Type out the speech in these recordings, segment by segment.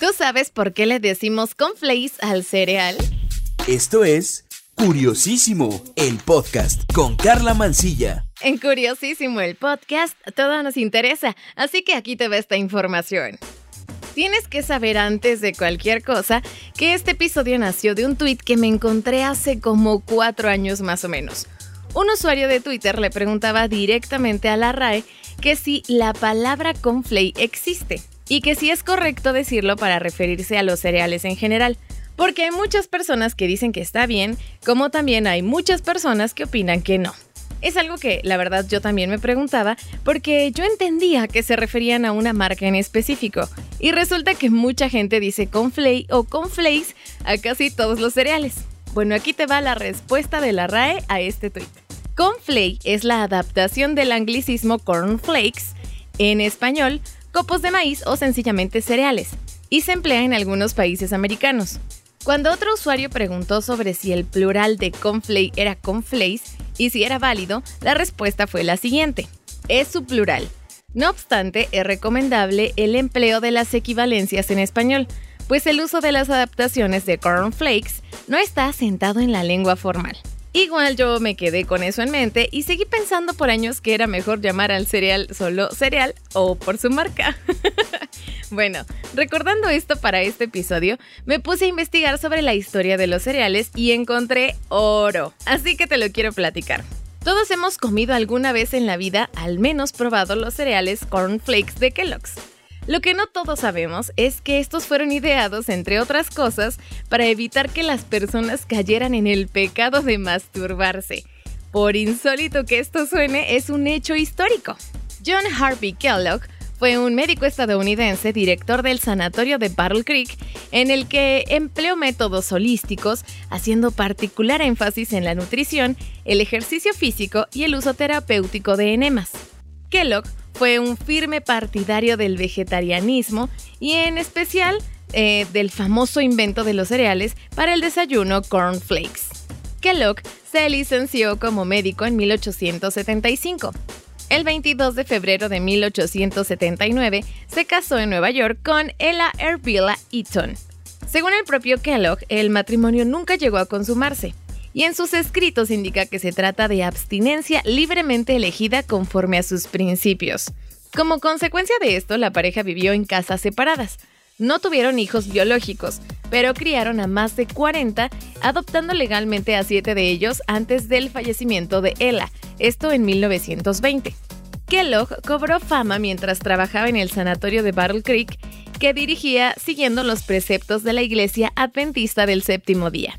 ¿Tú sabes por qué le decimos cornflakes al cereal? Esto es Curiosísimo, el podcast con Carla Mancilla. En Curiosísimo, el podcast, todo nos interesa, así que aquí te va esta información. Tienes que saber antes de cualquier cosa que este episodio nació de un tweet que me encontré hace como cuatro años más o menos. Un usuario de Twitter le preguntaba directamente a la RAE que si la palabra conflay existe y que si es correcto decirlo para referirse a los cereales en general. Porque hay muchas personas que dicen que está bien, como también hay muchas personas que opinan que no. Es algo que la verdad yo también me preguntaba porque yo entendía que se referían a una marca en específico y resulta que mucha gente dice conflay o conflays a casi todos los cereales. Bueno, aquí te va la respuesta de la RAE a este tweet. Conflay es la adaptación del anglicismo cornflakes en español copos de maíz o sencillamente cereales, y se emplea en algunos países americanos. Cuando otro usuario preguntó sobre si el plural de conflay era conflays y si era válido, la respuesta fue la siguiente. Es su plural. No obstante, es recomendable el empleo de las equivalencias en español, pues el uso de las adaptaciones de cornflakes no está asentado en la lengua formal. Igual yo me quedé con eso en mente y seguí pensando por años que era mejor llamar al cereal solo cereal o por su marca. bueno, recordando esto para este episodio, me puse a investigar sobre la historia de los cereales y encontré oro, así que te lo quiero platicar. Todos hemos comido alguna vez en la vida, al menos probado los cereales Corn Flakes de Kellogg's. Lo que no todos sabemos es que estos fueron ideados, entre otras cosas, para evitar que las personas cayeran en el pecado de masturbarse. Por insólito que esto suene, es un hecho histórico. John Harvey Kellogg fue un médico estadounidense, director del sanatorio de Battle Creek, en el que empleó métodos holísticos, haciendo particular énfasis en la nutrición, el ejercicio físico y el uso terapéutico de enemas. Kellogg fue un firme partidario del vegetarianismo y en especial eh, del famoso invento de los cereales para el desayuno cornflakes. Kellogg se licenció como médico en 1875. El 22 de febrero de 1879 se casó en Nueva York con Ella Ervilla Eaton. Según el propio Kellogg, el matrimonio nunca llegó a consumarse y en sus escritos indica que se trata de abstinencia libremente elegida conforme a sus principios. Como consecuencia de esto, la pareja vivió en casas separadas. No tuvieron hijos biológicos, pero criaron a más de 40, adoptando legalmente a 7 de ellos antes del fallecimiento de Ella, esto en 1920. Kellogg cobró fama mientras trabajaba en el sanatorio de Battle Creek, que dirigía siguiendo los preceptos de la Iglesia Adventista del Séptimo Día.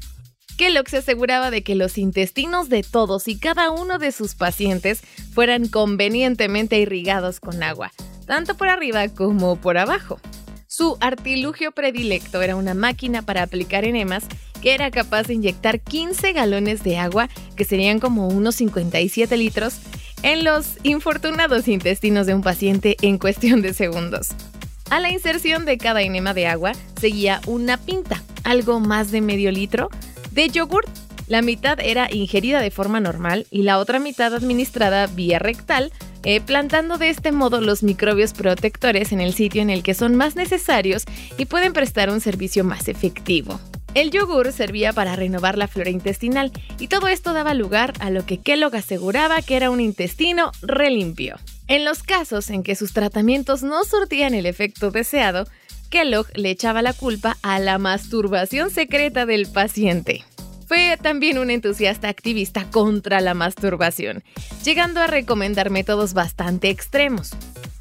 Kellogg se aseguraba de que los intestinos de todos y cada uno de sus pacientes fueran convenientemente irrigados con agua, tanto por arriba como por abajo. Su artilugio predilecto era una máquina para aplicar enemas que era capaz de inyectar 15 galones de agua, que serían como unos 57 litros, en los infortunados intestinos de un paciente en cuestión de segundos. A la inserción de cada enema de agua seguía una pinta, algo más de medio litro, de yogurt. La mitad era ingerida de forma normal y la otra mitad administrada vía rectal, eh, plantando de este modo los microbios protectores en el sitio en el que son más necesarios y pueden prestar un servicio más efectivo. El yogur servía para renovar la flora intestinal y todo esto daba lugar a lo que Kellogg aseguraba que era un intestino relimpio. En los casos en que sus tratamientos no surtían el efecto deseado, Kellogg le echaba la culpa a la masturbación secreta del paciente. Fue también un entusiasta activista contra la masturbación, llegando a recomendar métodos bastante extremos.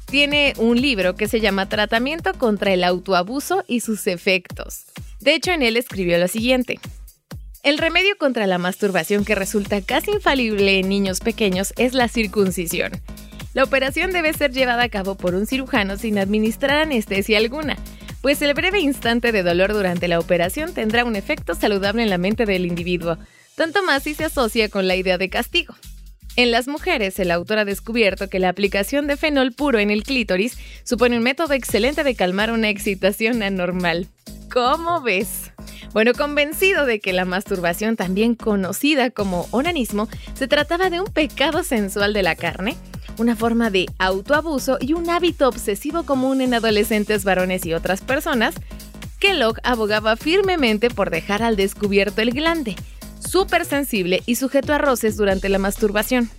Tiene un libro que se llama Tratamiento contra el autoabuso y sus efectos. De hecho, en él escribió lo siguiente. El remedio contra la masturbación que resulta casi infalible en niños pequeños es la circuncisión. La operación debe ser llevada a cabo por un cirujano sin administrar anestesia alguna, pues el breve instante de dolor durante la operación tendrá un efecto saludable en la mente del individuo, tanto más si se asocia con la idea de castigo. En las mujeres, el autor ha descubierto que la aplicación de fenol puro en el clítoris supone un método excelente de calmar una excitación anormal. ¿Cómo ves? Bueno, convencido de que la masturbación, también conocida como onanismo, se trataba de un pecado sensual de la carne, una forma de autoabuso y un hábito obsesivo común en adolescentes varones y otras personas, Kellogg abogaba firmemente por dejar al descubierto el glande, súper sensible y sujeto a roces durante la masturbación.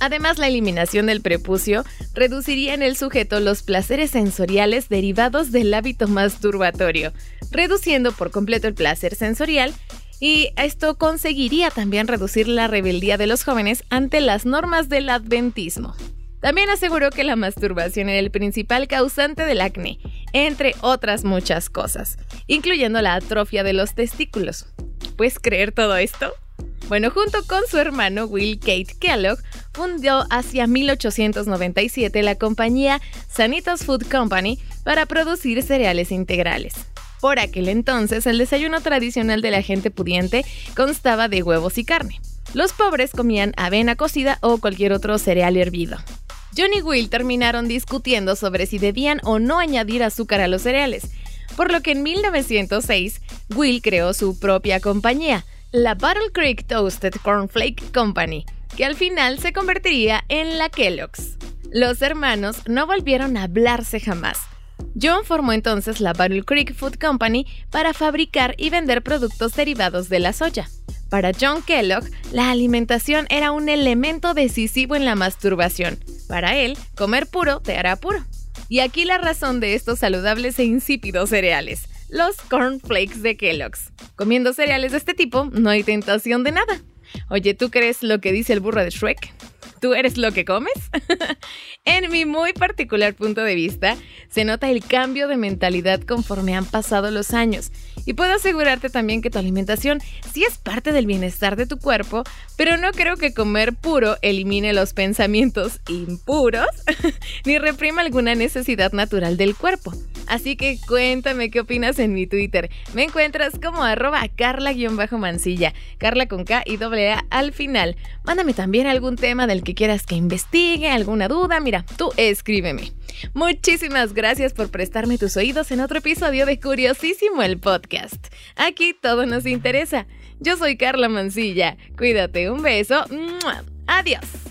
Además, la eliminación del prepucio reduciría en el sujeto los placeres sensoriales derivados del hábito masturbatorio, reduciendo por completo el placer sensorial y esto conseguiría también reducir la rebeldía de los jóvenes ante las normas del adventismo. También aseguró que la masturbación era el principal causante del acné, entre otras muchas cosas, incluyendo la atrofia de los testículos. ¿Puedes creer todo esto? Bueno, junto con su hermano Will Kate Kellogg, fundó hacia 1897 la compañía Sanitas Food Company para producir cereales integrales. Por aquel entonces, el desayuno tradicional de la gente pudiente constaba de huevos y carne. Los pobres comían avena cocida o cualquier otro cereal hervido. John y Will terminaron discutiendo sobre si debían o no añadir azúcar a los cereales, por lo que en 1906 Will creó su propia compañía, la Battle Creek Toasted Cornflake Company, que al final se convertiría en la Kellogg's. Los hermanos no volvieron a hablarse jamás. John formó entonces la Battle Creek Food Company para fabricar y vender productos derivados de la soya. Para John Kellogg, la alimentación era un elemento decisivo en la masturbación. Para él, comer puro te hará puro. Y aquí la razón de estos saludables e insípidos cereales los cornflakes de Kellogg's. Comiendo cereales de este tipo, no hay tentación de nada. Oye, ¿tú crees lo que dice el burro de Shrek? ¿Tú eres lo que comes? en mi muy particular punto de vista, se nota el cambio de mentalidad conforme han pasado los años. Y puedo asegurarte también que tu alimentación sí es parte del bienestar de tu cuerpo, pero no creo que comer puro elimine los pensamientos impuros ni reprima alguna necesidad natural del cuerpo. Así que cuéntame qué opinas en mi Twitter. Me encuentras como arroba carla-mansilla, carla con K y doble A al final. Mándame también algún tema del que quieras que investigue, alguna duda, mira, tú escríbeme. Muchísimas gracias por prestarme tus oídos en otro episodio de Curiosísimo el podcast. Aquí todo nos interesa. Yo soy Carla Mansilla. Cuídate, un beso. Adiós.